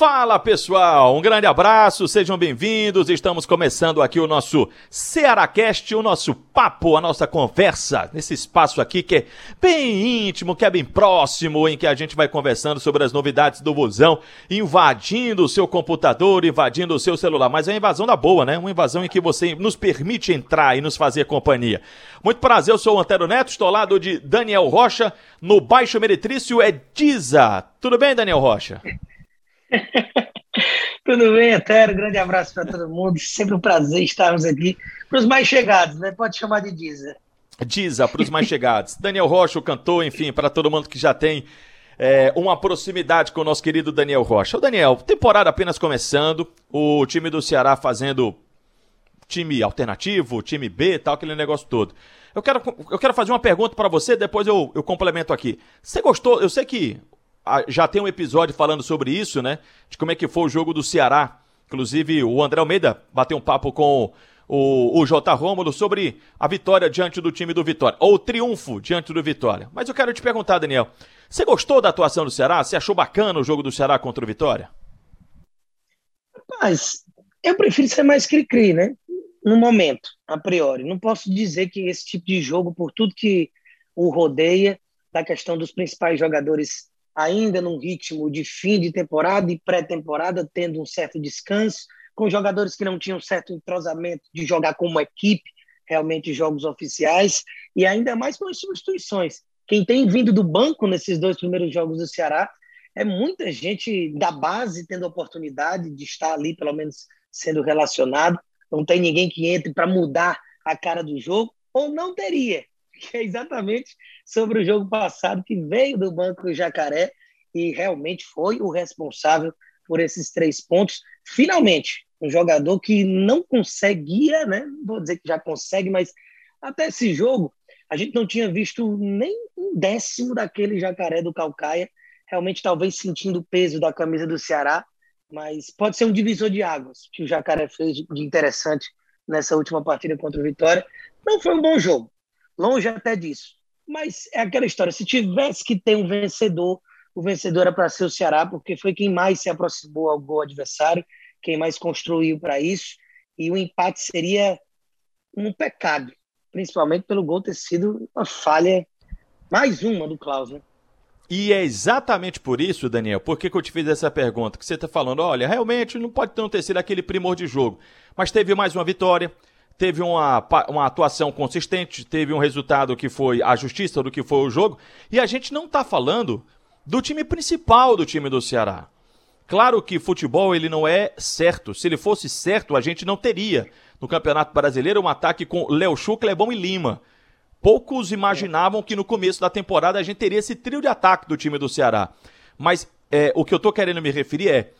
Fala pessoal, um grande abraço, sejam bem-vindos. Estamos começando aqui o nosso Cearacast, o nosso papo, a nossa conversa, nesse espaço aqui que é bem íntimo, que é bem próximo, em que a gente vai conversando sobre as novidades do Busão, invadindo o seu computador, invadindo o seu celular. Mas é uma invasão da boa, né? Uma invasão em que você nos permite entrar e nos fazer companhia. Muito prazer, eu sou o Antero Neto, estou ao lado de Daniel Rocha, no Baixo Meretrício é Diza. Tudo bem, Daniel Rocha? Tudo bem, Etério? Grande abraço para todo mundo. Sempre um prazer estarmos aqui. Para os mais chegados, né? Pode chamar de Diza. Diza, para os mais chegados. Daniel Rocha, o cantor, enfim, para todo mundo que já tem é, uma proximidade com o nosso querido Daniel Rocha. O Daniel, temporada apenas começando, o time do Ceará fazendo time alternativo, time B tal, aquele negócio todo. Eu quero, eu quero fazer uma pergunta para você, depois eu, eu complemento aqui. Você gostou? Eu sei que já tem um episódio falando sobre isso, né? De como é que foi o jogo do Ceará. Inclusive, o André Almeida bateu um papo com o, o J. Rômulo sobre a vitória diante do time do Vitória, ou o triunfo diante do Vitória. Mas eu quero te perguntar, Daniel, você gostou da atuação do Ceará? Você achou bacana o jogo do Ceará contra o Vitória? Mas eu prefiro ser mais cri-cri, né? No momento, a priori. Não posso dizer que esse tipo de jogo, por tudo que o rodeia, da questão dos principais jogadores ainda num ritmo de fim de temporada e pré-temporada, tendo um certo descanso, com jogadores que não tinham certo entrosamento de jogar como equipe, realmente jogos oficiais, e ainda mais com as substituições. Quem tem vindo do banco nesses dois primeiros jogos do Ceará é muita gente da base tendo oportunidade de estar ali, pelo menos sendo relacionado. Não tem ninguém que entre para mudar a cara do jogo, ou não teria, que é exatamente sobre o jogo passado, que veio do Banco Jacaré e realmente foi o responsável por esses três pontos. Finalmente, um jogador que não conseguia, né? Vou dizer que já consegue, mas até esse jogo a gente não tinha visto nem um décimo daquele jacaré do Calcaia, realmente talvez sentindo o peso da camisa do Ceará, mas pode ser um divisor de águas que o jacaré fez de interessante nessa última partida contra o Vitória. Não foi um bom jogo, longe até disso. Mas é aquela história: se tivesse que ter um vencedor, o vencedor era para ser o Ceará, porque foi quem mais se aproximou ao gol adversário, quem mais construiu para isso. E o empate seria um pecado, principalmente pelo gol ter sido uma falha, mais uma do Klaus, né? E é exatamente por isso, Daniel, por que, que eu te fiz essa pergunta? Que você está falando, olha, realmente não pode não ter sido aquele primor de jogo, mas teve mais uma vitória, teve uma, uma atuação consistente, teve um resultado que foi a justiça do que foi o jogo, e a gente não está falando do time principal do time do Ceará. Claro que futebol ele não é certo. Se ele fosse certo, a gente não teria no Campeonato Brasileiro um ataque com Léo Chu, Clebão e Lima. Poucos imaginavam que no começo da temporada a gente teria esse trio de ataque do time do Ceará. Mas é, o que eu estou querendo me referir é.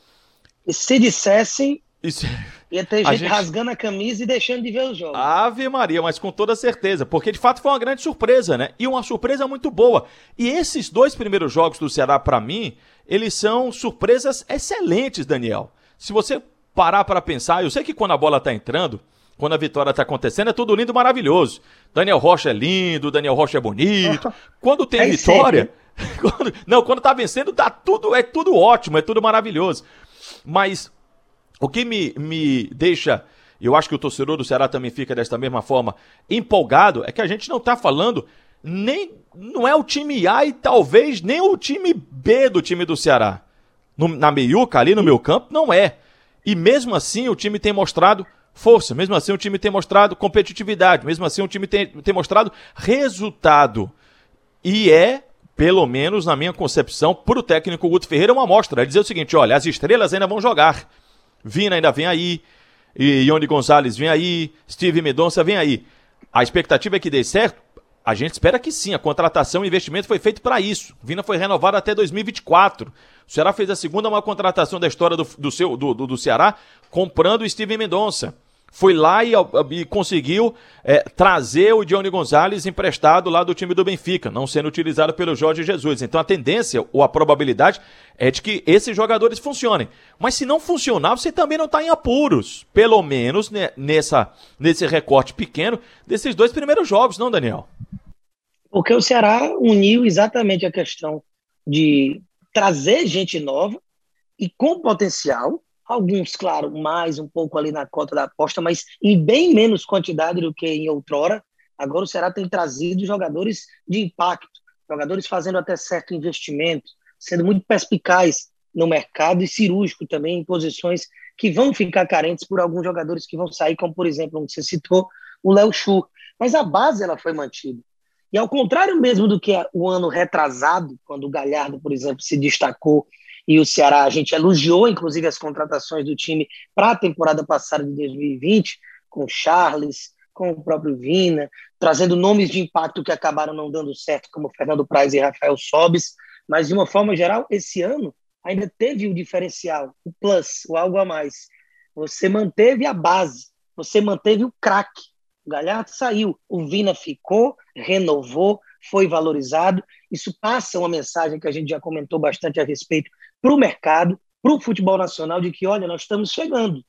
Se dissessem, isso... Ia ter gente, gente, rasgando a camisa e deixando de ver o jogo. Ave Maria, mas com toda certeza, porque de fato foi uma grande surpresa, né? E uma surpresa muito boa. E esses dois primeiros jogos do Ceará, para mim, eles são surpresas excelentes, Daniel. Se você parar para pensar, eu sei que quando a bola tá entrando, quando a vitória tá acontecendo, é tudo lindo e maravilhoso. Daniel Rocha é lindo, Daniel Rocha é bonito. Quando tem é vitória. Quando, não, quando tá vencendo, tá tudo, é tudo ótimo, é tudo maravilhoso. Mas o que me, me deixa, eu acho que o torcedor do Ceará também fica desta mesma forma, empolgado, é que a gente não está falando nem. Não é o time A e talvez nem o time B do time do Ceará. No, na meiuca, ali no meu campo, não é. E mesmo assim o time tem mostrado força, mesmo assim o time tem mostrado competitividade, mesmo assim o time tem, tem mostrado resultado. E é, pelo menos na minha concepção, para o técnico Guto Ferreira, uma amostra. É dizer o seguinte: olha, as estrelas ainda vão jogar. Vina ainda vem aí, e Ione Gonzalez vem aí, Steve Medonça vem aí. A expectativa é que dê certo? A gente espera que sim. A contratação e investimento foi feito para isso. Vina foi renovado até 2024. O Ceará fez a segunda maior contratação da história do, do seu, do, do, do Ceará, comprando o Steven Mendonça. Foi lá e, e conseguiu é, trazer o Johnny Gonzalez emprestado lá do time do Benfica, não sendo utilizado pelo Jorge Jesus. Então a tendência ou a probabilidade é de que esses jogadores funcionem. Mas se não funcionar, você também não está em apuros. Pelo menos né, nessa, nesse recorte pequeno desses dois primeiros jogos, não, Daniel? Porque o Ceará uniu exatamente a questão de trazer gente nova e com potencial Alguns, claro, mais um pouco ali na cota da aposta, mas em bem menos quantidade do que em outrora. Agora o Ceará tem trazido jogadores de impacto, jogadores fazendo até certo investimento, sendo muito perspicaz no mercado e cirúrgico também em posições que vão ficar carentes por alguns jogadores que vão sair, como por exemplo, como você citou, o Léo Chu. Mas a base ela foi mantida. E ao contrário mesmo do que o ano retrasado, quando o Galhardo, por exemplo, se destacou e o Ceará, a gente elogiou inclusive as contratações do time para a temporada passada de 2020, com Charles, com o próprio Vina, trazendo nomes de impacto que acabaram não dando certo, como Fernando Praz e Rafael Sobis, mas de uma forma geral, esse ano ainda teve o diferencial, o plus, o algo a mais. Você manteve a base, você manteve o craque. O Galhardo saiu, o Vina ficou, renovou, foi valorizado. Isso passa uma mensagem que a gente já comentou bastante a respeito para o mercado, para o futebol nacional, de que, olha, nós estamos chegando.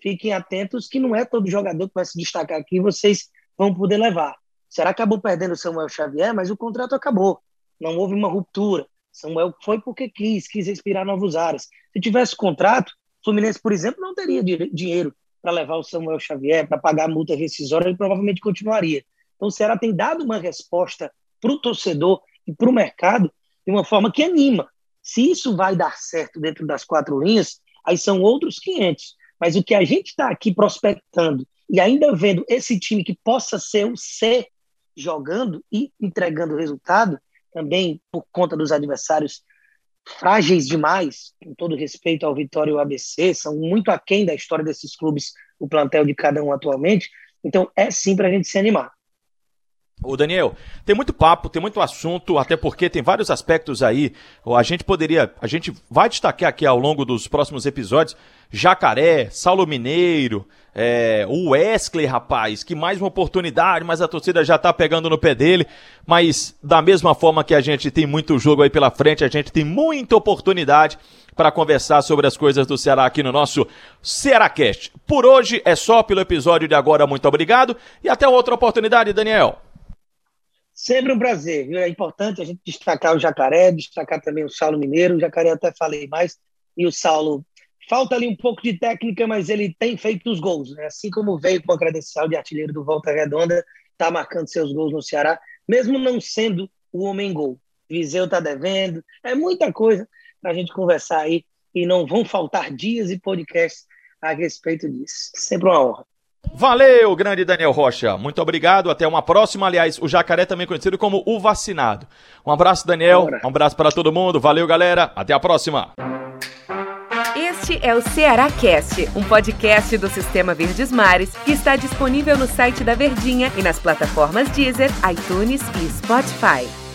Fiquem atentos que não é todo jogador que vai se destacar aqui vocês vão poder levar. Será que acabou perdendo o Samuel Xavier, mas o contrato acabou. Não houve uma ruptura. Samuel foi porque quis, quis respirar novos ares. Se tivesse contrato, o Fluminense, por exemplo, não teria dinheiro para levar o Samuel Xavier, para pagar a multa rescisória, ele provavelmente continuaria. Então o Ceará tem dado uma resposta para o torcedor e para o mercado de uma forma que anima. Se isso vai dar certo dentro das quatro linhas, aí são outros 500. Mas o que a gente está aqui prospectando e ainda vendo esse time que possa ser o C jogando e entregando resultado, também por conta dos adversários frágeis demais, com todo respeito ao Vitória e ao ABC, são muito aquém da história desses clubes, o plantel de cada um atualmente. Então é sim para a gente se animar. Ô Daniel, tem muito papo, tem muito assunto, até porque tem vários aspectos aí. A gente poderia, a gente vai destacar aqui ao longo dos próximos episódios Jacaré, Saulo Mineiro, é, o Wesley, rapaz, que mais uma oportunidade, mas a torcida já tá pegando no pé dele. Mas da mesma forma que a gente tem muito jogo aí pela frente, a gente tem muita oportunidade para conversar sobre as coisas do Ceará aqui no nosso Cearacast. Por hoje é só pelo episódio de agora, muito obrigado e até outra oportunidade, Daniel. Sempre um prazer, viu? É importante a gente destacar o Jacaré, destacar também o Saulo Mineiro. O Jacaré até falei mais, e o Saulo falta ali um pouco de técnica, mas ele tem feito os gols, né? Assim como veio com a credencial de artilheiro do Volta Redonda, está marcando seus gols no Ceará, mesmo não sendo o homem gol. Viseu está devendo, é muita coisa para a gente conversar aí e não vão faltar dias e podcasts a respeito disso. Sempre uma honra. Valeu, grande Daniel Rocha. Muito obrigado. Até uma próxima. Aliás, o jacaré também conhecido como o vacinado. Um abraço, Daniel. Um abraço para todo mundo. Valeu, galera. Até a próxima. Este é o Ceará Cast, um podcast do Sistema Verdes Mares que está disponível no site da Verdinha e nas plataformas Deezer, iTunes e Spotify.